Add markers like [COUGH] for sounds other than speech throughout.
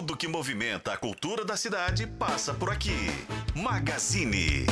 Tudo que movimenta a cultura da cidade passa por aqui. Magazine.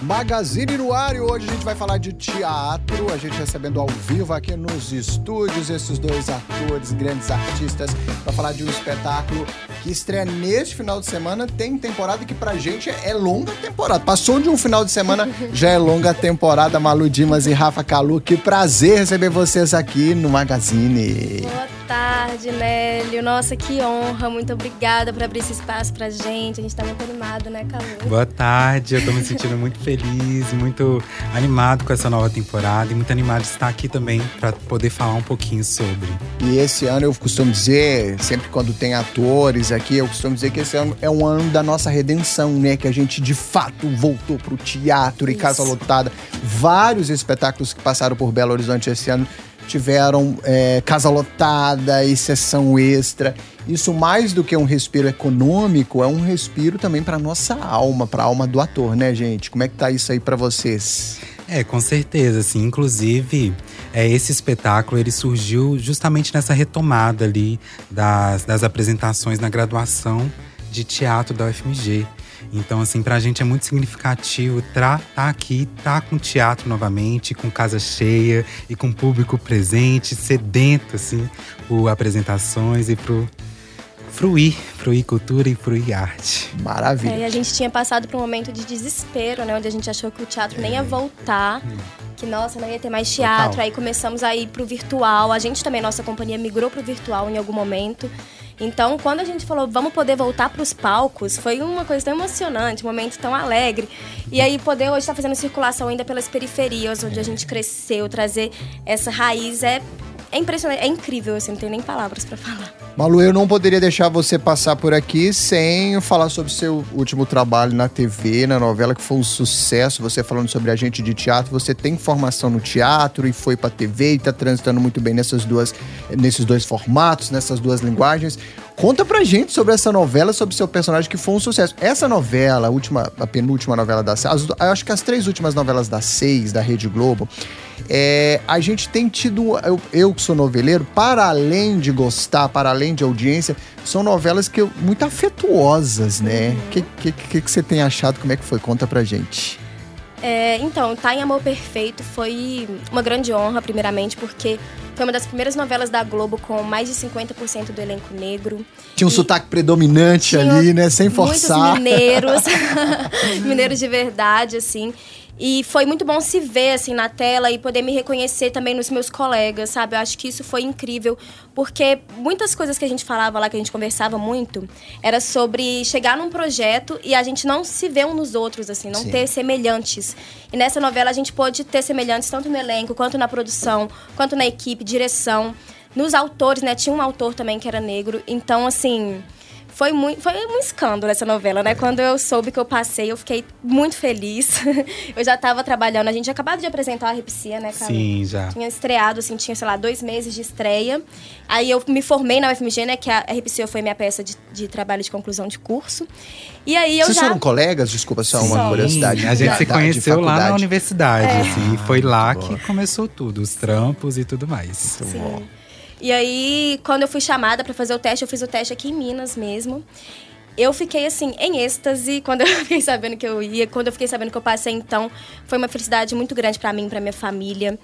Magazine no ar e hoje a gente vai falar de teatro, a gente recebendo ao vivo aqui nos estúdios esses dois atores, grandes artistas, para falar de um espetáculo que estreia neste final de semana. Tem temporada que pra gente é longa temporada. Passou de um final de semana, [LAUGHS] já é longa temporada. Malu Dimas e Rafa Calu, que prazer receber vocês aqui no Magazine. Boa tarde, Nélio. Nossa, que honra. Muito obrigada por abrir esse espaço pra gente. A gente tá muito animado, né, Calu? Boa tarde, eu tô me sentindo muito feliz, muito animado com essa nova temporada e muito animado de estar aqui também para poder falar um pouquinho sobre. E esse ano eu costumo dizer, sempre quando tem atores aqui, eu costumo dizer que esse ano é um ano da nossa redenção, né? Que a gente de fato voltou pro teatro e Isso. casa lotada. Vários espetáculos que passaram por Belo Horizonte esse ano tiveram é, casa lotada e sessão extra. Isso mais do que um respiro econômico, é um respiro também para nossa alma, para a alma do ator, né, gente? Como é que tá isso aí para vocês? É, com certeza, assim. Inclusive, é, esse espetáculo ele surgiu justamente nessa retomada ali das, das apresentações na graduação de teatro da UFMG. Então, assim, pra gente é muito significativo estar tá aqui, tá com teatro novamente, com casa cheia e com público presente, sedento, assim, por apresentações e pro fruir, fruir cultura e fruir arte. Maravilha. É, e a gente tinha passado por um momento de desespero, né? Onde a gente achou que o teatro nem ia voltar. Que, nossa, não ia ter mais teatro. Total. Aí começamos a ir pro virtual. A gente também, nossa companhia, migrou pro virtual em algum momento. Então, quando a gente falou, vamos poder voltar pros palcos, foi uma coisa tão emocionante, um momento tão alegre. E aí, poder hoje estar fazendo circulação ainda pelas periferias, onde a gente cresceu, trazer essa raiz é, é impressionante, é incrível, assim, não tem nem palavras pra falar. Malu, eu não poderia deixar você passar por aqui sem falar sobre seu último trabalho na TV, na novela, que foi um sucesso. Você falando sobre agente de teatro, você tem formação no teatro e foi pra TV e tá transitando muito bem nessas duas, nesses dois formatos, nessas duas linguagens. Conta pra gente sobre essa novela, sobre seu personagem, que foi um sucesso. Essa novela, a última, a penúltima novela da eu acho que as três últimas novelas da seis, da Rede Globo, é, a gente tem tido, eu, eu que sou noveleiro, para além de gostar, para além de audiência, são novelas que eu- muito afetuosas, né? O que, que, que, que você tem achado? Como é que foi? Conta pra gente. É, então, Tá em Amor Perfeito foi uma grande honra, primeiramente, porque foi uma das primeiras novelas da Globo com mais de 50% do elenco negro. Tinha um E sotaque predominante ali, né? Sem forçar. Muitos mineiros, [LAUGHS] [LAUGHS] mineiros de verdade, assim. E foi muito bom se ver, assim, na tela e poder me reconhecer também nos meus colegas, sabe? Eu acho que isso foi incrível, porque muitas coisas que a gente falava lá, que a gente conversava muito, era sobre chegar num projeto e a gente não se ver um nos outros, assim, não Sim. ter semelhantes. E nessa novela a gente pôde ter semelhantes tanto no elenco, quanto na produção, quanto na equipe, direção. Nos autores, né? Tinha um autor também que era negro. Então, assim, foi, muito, foi um escândalo essa novela, né? Quando eu soube que eu passei, eu fiquei muito feliz. [LAUGHS] eu já tava trabalhando. A gente tinha acabado de apresentar a Repsia, né, cara? Sim, já. Tinha estreado, assim, tinha, sei lá, dois meses de estreia. Aí eu me formei na UFMG, né? Que a RPCO foi minha peça de, de trabalho de conclusão de curso. E aí eu Vocês já. foram colegas? Desculpa, só uma Sim. curiosidade. A gente Da- se conheceu lá na universidade, É. assim, e foi lá muito que começou tudo, os trampos e tudo mais. Muito bom. E aí, quando eu fui chamada pra fazer o teste, eu fiz o teste aqui em Minas mesmo. Eu fiquei assim, em êxtase, [LAUGHS] quando eu fiquei sabendo que eu ia, quando eu fiquei sabendo que eu passei, então, foi uma felicidade muito grande pra mim, pra minha família.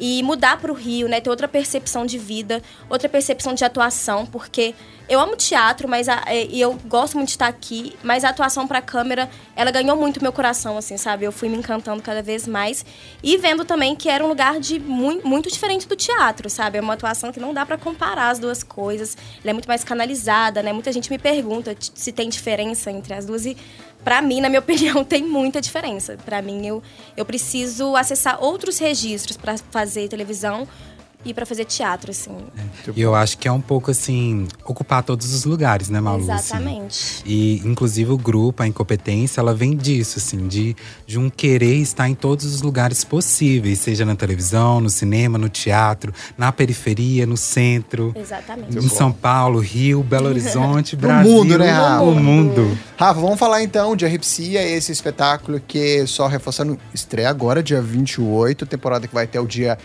E mudar pro Rio, né, ter outra percepção de vida, outra percepção de atuação, porque eu amo teatro, mas a- é, e eu gosto muito de estar aqui, mas a atuação pra câmera, ela ganhou muito meu coração, assim, sabe? Eu fui me encantando cada vez mais e vendo também que era um lugar de muito, muito diferente do teatro, sabe? É uma atuação que não dá pra comparar as duas coisas. Ela é muito mais canalizada, né? Muita gente me pergunta se tem diferença entre as duas e pra mim, na minha [LAUGHS] opinião, tem muita diferença. Pra mim, eu, eu preciso acessar outros registros pra fazer televisão e pra fazer teatro, assim. E eu acho que é um pouco assim, ocupar todos os lugares, né, Malu? assim. Exatamente. E, inclusive, o grupo, a incompetência, ela vem disso, assim, de, de um querer estar em todos os lugares possíveis, seja na televisão, no cinema, no teatro, na periferia, no centro, Exatamente. em São Paulo, Rio, Belo [LAUGHS] Horizonte, No Brasil. mundo, né, O Rafa? mundo. Rafa, vamos falar então de Arrepsia, esse espetáculo que, só reforçando, estreia agora, dia 28, temporada que vai até o dia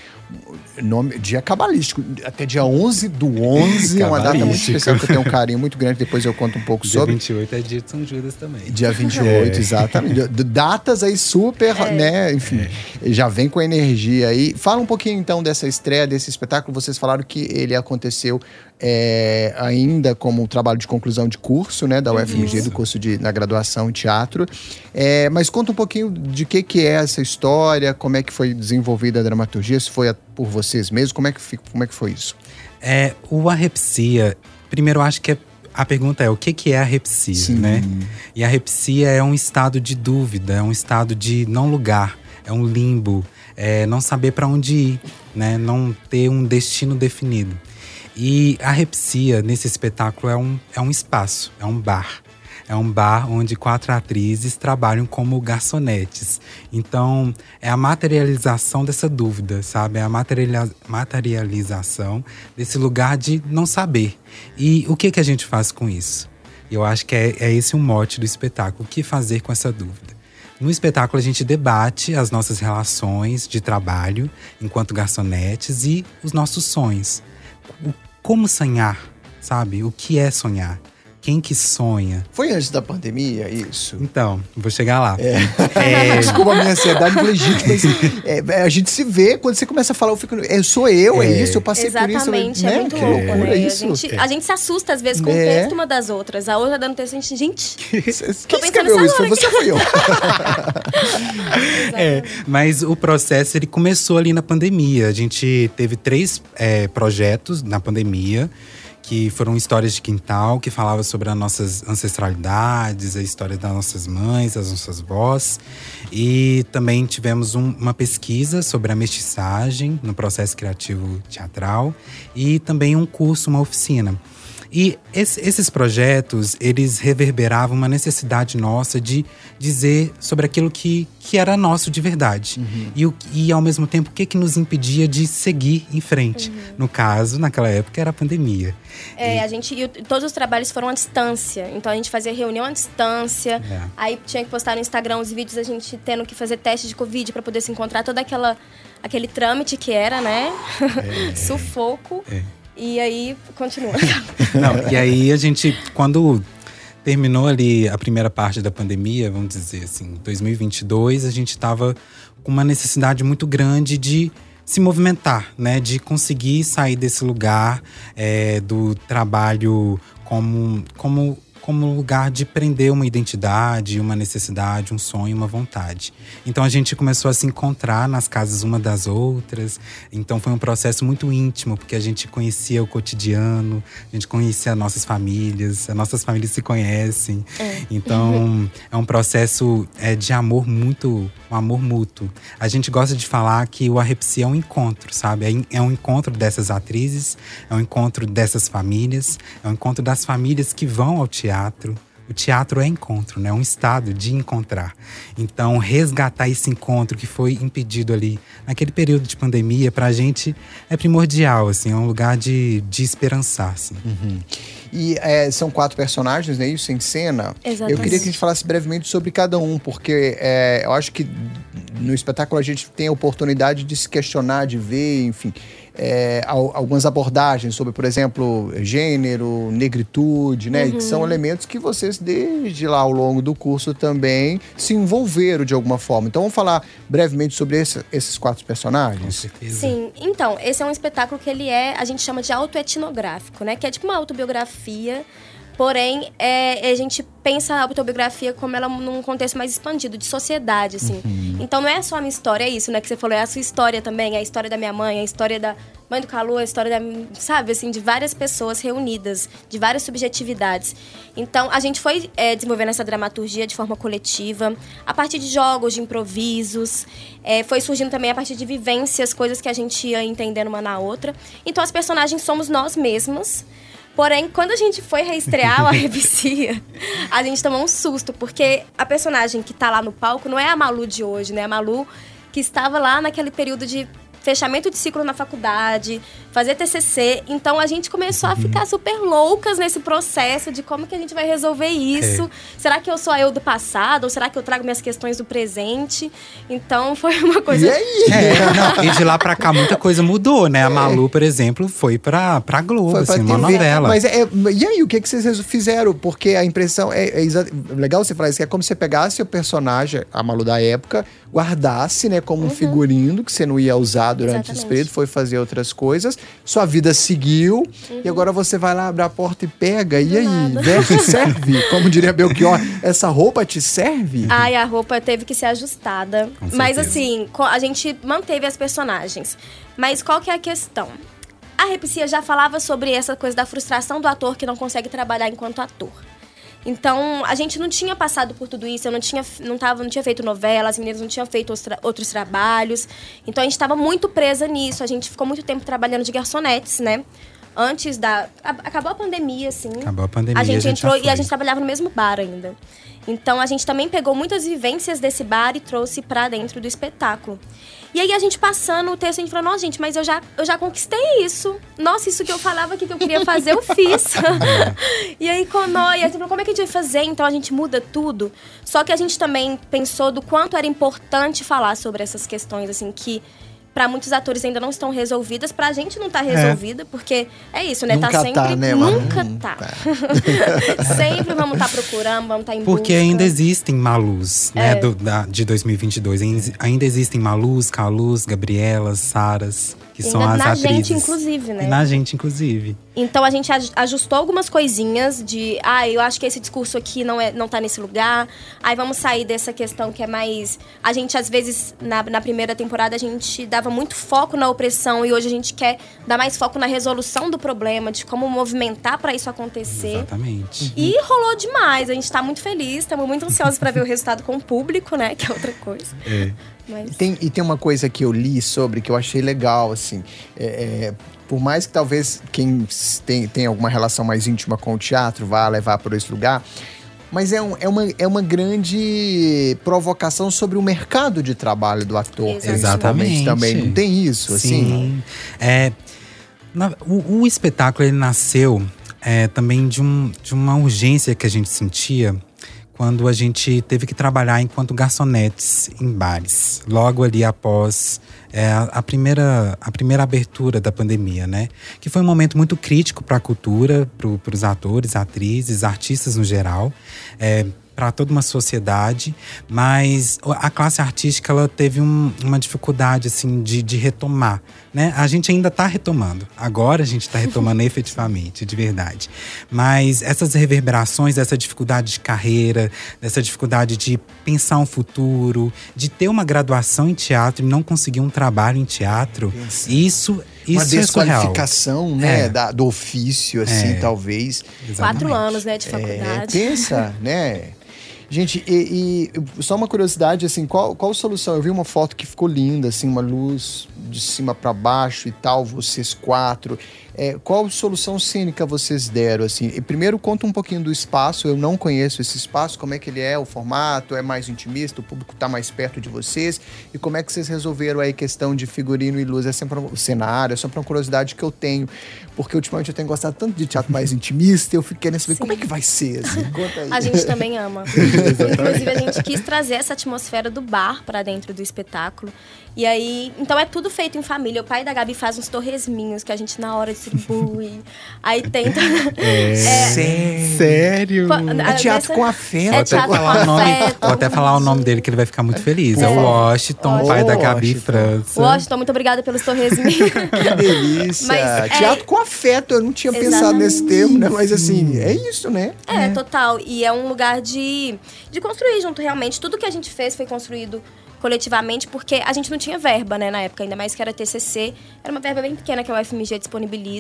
nome, dia cabalístico, até dia 11 do 11, uma data muito especial que eu tenho um carinho muito grande, depois eu conto um pouco dia sobre. Dia 28 é dia de São Judas também. Dia 28, é. exatamente. [LAUGHS] Datas aí super, é. né, enfim, é. já vem com energia aí. Fala um pouquinho então dessa estreia, desse espetáculo, vocês falaram que ele aconteceu é, ainda como um trabalho de conclusão de curso, né, da UFMG, Isso. do curso de, na graduação em teatro. É, mas conta um pouquinho de que, que é essa história, como é que foi desenvolvida a dramaturgia, se foi a, por vocês mesmos, como é que, como é que foi isso? É, o arrepsia, primeiro acho que é, a pergunta é o que, que é arrepsia, Sim. né? E a arrepsia é um estado de dúvida, é um estado de não lugar, é um limbo, é não saber para onde ir, né? Não ter um destino definido. E a Repsia, nesse espetáculo, é um, é um espaço, é um bar. É um bar onde quatro atrizes trabalham como garçonetes. Então, é a materialização dessa dúvida, sabe? É a materialização desse lugar de não saber. E o que, que a gente faz com isso? Eu acho que é, é esse o mote do espetáculo. O que fazer com essa dúvida? No espetáculo, a gente debate as nossas relações de trabalho enquanto garçonetes e os nossos sonhos. Como sonhar, sabe? O que é sonhar? Quem que sonha? Foi antes da pandemia isso? Então, vou chegar lá. É. É... [LAUGHS] Desculpa a minha ansiedade, legítima. mas é, é, a gente se vê, quando você começa a falar, eu fico. É, sou eu, é, é isso, eu passei Exatamente, por isso. Exatamente, é né? muito louco, né? Isso. A gente, a gente se assusta às vezes com o texto uma das outras. A outra dando texto, a gente, gente. [LAUGHS] Quem escreveu isso? Foi você ou foi eu? [LAUGHS] é, mas o processo ele começou ali na pandemia. A gente teve três projetos na pandemia que foram histórias de quintal, que falavam sobre as nossas ancestralidades, a história das nossas mães, das nossas vós. E também tivemos um, uma pesquisa sobre a mestiçagem no processo criativo teatral e também um curso, uma oficina. E esse, esses projetos, eles reverberavam uma necessidade nossa de dizer sobre aquilo que, que era nosso de verdade. Uhum. E, o, e, ao mesmo tempo, o que, que nos impedia de seguir em frente. Uhum. No caso, naquela época, era a pandemia. É, e... a gente. E todos os trabalhos foram à distância. Então a gente fazia reunião à distância. É. Aí tinha que postar no Instagram os vídeos, a gente tendo que fazer teste de Covid para poder se encontrar, todo aquela, aquele trâmite que era, né? É. [LAUGHS] Sufoco. É. E aí, continua. [LAUGHS] Não, e aí a gente, quando terminou ali a primeira parte da pandemia, vamos dizer assim, 2022, a gente estava com uma necessidade muito grande de se movimentar, né? De conseguir sair desse lugar é, do trabalho como, como como lugar de prender uma identidade, uma necessidade, um sonho, uma vontade. Então a gente começou a se encontrar nas casas uma das outras. Então foi um processo muito íntimo, porque a gente conhecia o cotidiano, a gente conhecia nossas famílias, as nossas famílias se conhecem. É. Então é um processo é, de amor muito, um amor mútuo. A gente gosta de falar que o Arrepsia é um encontro, sabe? É, é um encontro dessas atrizes, é um encontro dessas famílias, é um encontro das famílias que vão ao teatro teatro. O teatro é encontro, né? É um estado de encontrar. Então, resgatar esse encontro que foi impedido ali naquele período de pandemia, para a gente é primordial, assim, é um lugar de, de esperançar, assim. Uhum. E é, são quatro personagens, né? Isso em cena. Exatamente. Eu queria que a gente falasse brevemente sobre cada um, porque é, eu acho que no espetáculo a gente tem a oportunidade de se questionar, de ver, enfim é, algumas abordagens sobre, por exemplo, gênero, negritude, né? Uhum. Que são elementos que vocês, desde lá ao longo do curso, também se envolveram de alguma forma. Então, vamos falar brevemente sobre esse, esses quatro personagens? Com certeza. Sim. Então, esse é um espetáculo que ele é, a gente chama de autoetnográfico, né? Que é tipo uma autobiografia Porém, é, a gente pensa a autobiografia como ela num contexto mais expandido, de sociedade, assim. Uhum. Então não é só a minha história, é isso, né? Que você falou, é a sua história também, é a história da minha mãe, é a história da mãe do Calu, é a história da, sabe, assim, de várias pessoas reunidas, de várias subjetividades. Então, a gente foi é, desenvolvendo essa dramaturgia de forma coletiva, a partir de jogos, de improvisos, é, foi surgindo também a partir de vivências, coisas que a gente ia entendendo uma na outra. Então, as personagens somos nós mesmas, Porém, quando a gente foi reestrear o Arrepicia, a gente tomou um susto, porque a personagem que tá lá no palco não é a Malu de hoje, né? A Malu que estava lá naquele período de fechamento de ciclo na faculdade, fazer TCC. Então a gente começou a ficar super loucas nesse processo de como que a gente vai resolver isso. É. Será que eu sou a eu do passado ou será que eu trago minhas questões do presente? Então [LAUGHS] foi uma coisa E aí? É, não, e de lá pra cá muita coisa mudou, né? A Malu, por exemplo, foi pra, pra Globo, Foi pra assim, uma TV. novela. Mas é, e aí, o que, que vocês fizeram? Porque a impressão é, é legal você falar isso, que é como se você pegasse o personagem, a Malu da época, guardasse, né, como um figurino que você não ia usar durante esse Exatamente. período, foi fazer outras coisas, sua vida seguiu, e agora você vai lá, abre a porta e pega. E aí, veste [LAUGHS] serve? Como diria Belchior, essa roupa te serve? Ai, a roupa teve que ser ajustada. Com Mas assim, a gente manteve as personagens. Mas qual que é a questão? A Repsia já falava sobre essa coisa da frustração do ator que não consegue trabalhar enquanto ator. Então, a gente não tinha passado por tudo isso, eu não tinha, não tava, não tinha feito novela, as meninas não tinham feito os tra- outros trabalhos. Então, a gente estava muito presa nisso. A gente ficou muito tempo trabalhando de garçonetes, né? Antes da. Acabou a pandemia, assim. Acabou a pandemia, A gente, a gente entrou e a gente trabalhava no mesmo bar ainda. Então a gente também pegou muitas vivências desse bar e trouxe pra dentro do espetáculo. E aí a gente passando o texto, a gente falou, nossa, gente, mas eu já, eu já conquistei isso. Nossa, isso que eu falava que eu queria fazer, eu fiz. [LAUGHS] e aí, e aí, a gente falou, como é que a gente vai fazer? Então a gente muda tudo. Só que a gente também pensou do quanto era importante falar sobre essas questões, assim, que pra muitos atores ainda não estão resolvidas, pra gente não tá resolvida, porque é isso, né? Nunca tá tá, sempre. né, Manu? nunca Hum, tá. tá. [LAUGHS] sempre vamos estar procurando, vamos estar em Porque busca. ainda existem Malus, né, É. do- da- de 2022. Ainda- Ainda existem Malus, Calus, Gabrielas, Saras, que E são na- as na atrizes. gente, inclusive, né? E na gente, inclusive. Então a gente aj- ajustou algumas coisinhas de, ah, eu acho que esse discurso aqui não é não tá nesse lugar. Aí vamos sair dessa questão que é mais a gente às vezes na, na primeira temporada a gente dava muito foco na opressão e hoje a gente quer dar mais foco na resolução do problema, de como movimentar para isso acontecer. Exatamente. E rolou demais, a gente tá muito feliz, estamos muito ansiosos para ver o resultado com o público, né? [LAUGHS] Que é outra coisa. É. Mas Tem, e tem uma coisa que eu li sobre que eu achei legal, assim. é, é, por mais que talvez quem tem, tem alguma relação mais íntima com o teatro vá levar por esse lugar, mas é, um- é, uma, é uma grande provocação sobre o mercado de trabalho do ator, Exatamente. também. Não tem isso, assim? Sim. É, na- o, o espetáculo ele nasceu é, também de, um, de uma urgência que a gente sentia quando a gente teve que trabalhar enquanto garçonetes em bares, logo ali após é, a, primeira, a primeira abertura da pandemia, né? Que foi um momento muito crítico para a cultura, para os atores, atrizes, artistas no geral. É, para toda uma sociedade, mas a classe artística ela teve um- uma dificuldade assim de, de retomar, né? A gente ainda está retomando. Agora a gente está retomando [LAUGHS] efetivamente, de verdade. Mas essas reverberações dessa dificuldade de carreira, dessa dificuldade de pensar um futuro, de ter uma graduação em teatro e não conseguir um trabalho em teatro, Pensa. isso Uma isso é desqualificação, né, É. da- do ofício, assim, É. talvez. quatro Exatamente. anos, né, de É, faculdade. pensa, [LAUGHS] né? Gente, e, e só uma curiosidade, assim, qual, qual solução? Eu vi uma foto que ficou linda, assim, uma luz de cima para baixo e tal, vocês quatro. É, qual solução cênica vocês deram, assim? E primeiro, conta um pouquinho do espaço. Eu não conheço esse espaço, como é que ele é, o formato, é mais intimista, o público está mais perto de vocês. E como é que vocês resolveram aí a questão de figurino e luz? É sempre um- o cenário, é sempre uma curiosidade que eu tenho. Porque ultimamente eu tenho gostado tanto de teatro mais intimista, eu fiquei querendo saber Sim. como é que vai ser, assim. Conta aí. A gente também ama. [LAUGHS] Inclusive, a gente quis trazer essa atmosfera do bar pra dentro do espetáculo. E aí, então é tudo feito em família. O pai da Gabi faz uns torresminhos que a gente na hora distribui. aí tenta. [LAUGHS] Sério? Pô, É a- teatro nessa- com afeto. É Vou teatro até, falar o com nome, afeto. vou até falar o nome dele que ele vai ficar muito feliz. É o Por favor. Washington, pai da Gabi Washington. França. Washington, muito obrigada pelos torresminhos. [LAUGHS] Que delícia. Mas, é- Teatro com afeto. Eu não tinha pensado nesse termo, né? Mas assim, é isso, né? É, total. E é um lugar de, de construir junto, realmente. Tudo que a gente fez foi construído coletivamente, porque a gente não tinha verba, né, na época, ainda mais que era TCC. Era uma verba bem pequena que a UFMG disponibiliza.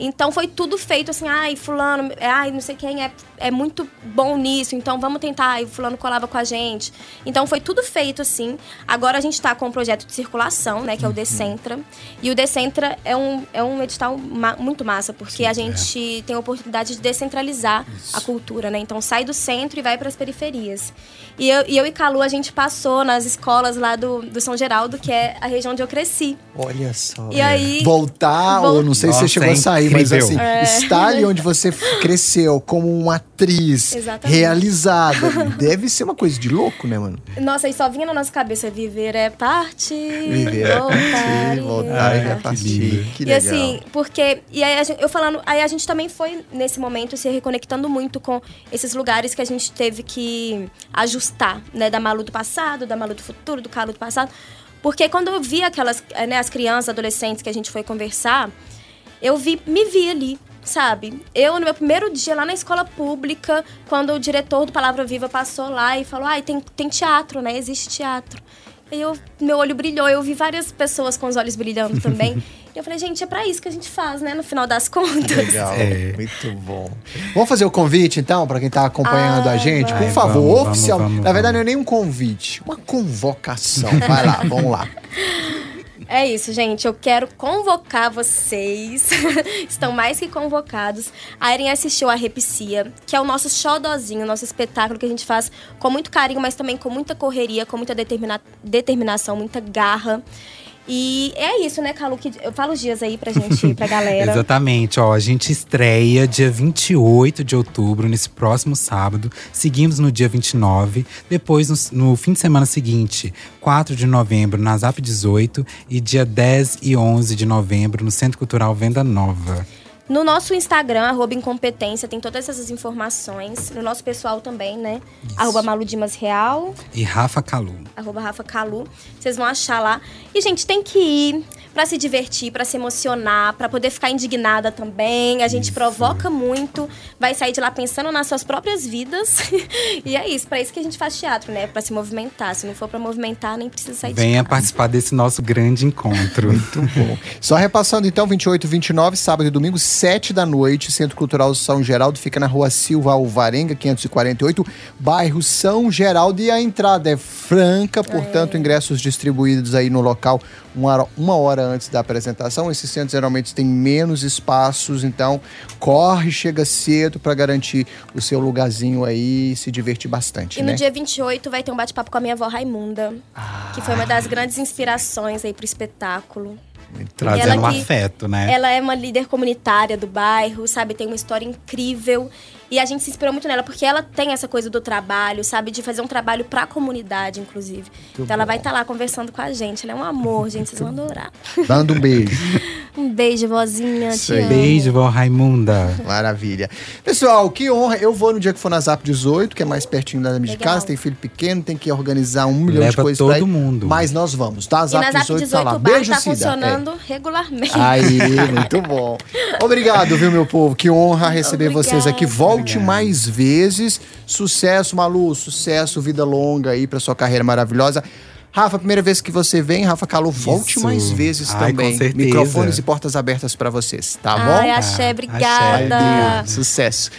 Então foi tudo feito assim, ai, fulano, é, ai, não sei quem é, é muito bom nisso, então vamos tentar. E o fulano colava com a gente. Então foi tudo feito assim. Agora a gente tá com um projeto de circulação, né, que é o Decentra. E o Decentra é um, é um edital ma- muito massa, porque a gente tem a oportunidade de descentralizar a cultura, né? Então sai do centro e vai para as periferias. E eu, e eu e Calu, a gente passou nas escolas lá do, do São Geraldo, que é a região onde eu cresci. Olha só. E aí. Voltar, Vol- ou não sei se Nossa, você chegou é a sair, mas assim, É. estar ali onde você cresceu como uma atriz [LAUGHS] Exatamente. realizada, [LAUGHS] deve ser uma coisa de louco, né, mano? Nossa, e só vinha na nossa cabeça: viver é partir. Viver é voltar, partir, e voltar e errar. repartir. lindo. Que e legal. assim, porque. E aí, a gente- eu falando. Aí a gente também foi, nesse momento, se reconectando muito com esses lugares que a gente teve que ajustar, né? Da Malu do passado, da Malu do futuro, do Calu do passado. Porque quando eu vi aquelas, eh, né, as crianças, adolescentes que a gente foi conversar, eu vi, me vi ali, sabe? Eu, no meu primeiro dia lá na escola pública, quando o diretor do Palavra Viva passou lá e falou: ai, tem, tem teatro, né? Existe teatro. Aí eu, meu olho brilhou, eu vi várias pessoas com os olhos brilhando também. e [LAUGHS] eu falei, gente, é pra isso que a gente faz, né? No final das contas. Legal, É. muito bom. Vamos fazer o convite, então, para quem tá acompanhando Ah, a gente? vai. Por favor, Vamos, vamos, oficial. vamos, Na verdade, vamos. não é nem um convite, uma convocação. Vai lá, vamos lá. É isso, gente. Eu quero convocar vocês, [LAUGHS] estão mais que convocados, a irem assistir o Arrepicia, que é o nosso xodozinho, nosso espetáculo que a gente faz com muito carinho, mas também com muita correria, com muita determina determinação, muita garra. E é isso, né, Calu? Que eu falo os dias aí pra gente, pra [LAUGHS] galera. Exatamente, ó. A gente estreia dia 28 de outubro, nesse próximo sábado. Seguimos no dia 29. Depois, no, no fim de semana seguinte, 4 de novembro, na Zap 18. E dia 10 e 11 de novembro, no Centro Cultural Venda Nova. No nosso Instagram, arroba Incompetência, tem todas essas informações. No nosso pessoal também, né? Arroba Malu Dimas Real. E Rafa Calu. arroba Rafa Calu. Vocês vão achar lá. E, gente, tem que ir pra se divertir, pra se emocionar, pra poder ficar indignada também. A gente provoca muito, vai sair de lá pensando nas suas próprias vidas. [LAUGHS] e é isso, pra isso que a gente faz teatro, né? Pra se movimentar. Se não for pra movimentar, nem precisa sair Venha de casa. participar desse nosso grande encontro. Muito bom. Só repassando então, 28 e 29, sábado e domingo, 7 da noite, Centro Cultural São Geraldo, fica na rua Silva Alvarenga, 548, bairro São Geraldo. E a entrada é franca, portanto, ingressos distribuídos aí no local uma hora, uma hora antes da apresentação. Esses centros geralmente têm menos espaços, então corre, chega cedo para garantir o seu lugarzinho aí e se divertir bastante, E no né? dia 28 vai ter um bate-papo com a minha avó Raimunda, que foi uma das grandes inspirações aí pro espetáculo. Trazendo um afeto, né? Ela é uma líder comunitária do bairro, sabe? Tem uma história incrível. E a gente se inspirou muito nela, porque ela tem essa coisa do trabalho, sabe? De fazer um trabalho pra comunidade, inclusive. então ela vai estar lá conversando com a gente. Ela é um amor, [LAUGHS] gente. Vocês vão adorar. Dando um beijo. [LAUGHS] Um beijo, vozinha. Te amo. Beijo, vó Raimunda. Maravilha. Pessoal, que honra. Eu vou no dia que for na Zap 18, que é mais pertinho da minha de Legal. casa. Tem filho pequeno, tem que organizar um milhão de Leva coisas todo pra ir. mundo. Mas nós vamos, tá? E Zap na Zap 18, 18 tá lá. o bar Beijo, tá Cida. funcionando regularmente. É. Aí, muito bom. [LAUGHS] Obrigado, viu, meu povo? Que honra receber Obrigada. vocês aqui. Volte mais vezes. Sucesso, Malu. Sucesso, vida longa aí pra sua carreira maravilhosa. Rafa, primeira vez que você vem, Rafa Calu, volte Isso. mais vezes Ai, também. com certeza. Microfones e portas abertas pra vocês, tá bom? Ai, axé, Axé. obrigada. Ai, Deus, Sucesso.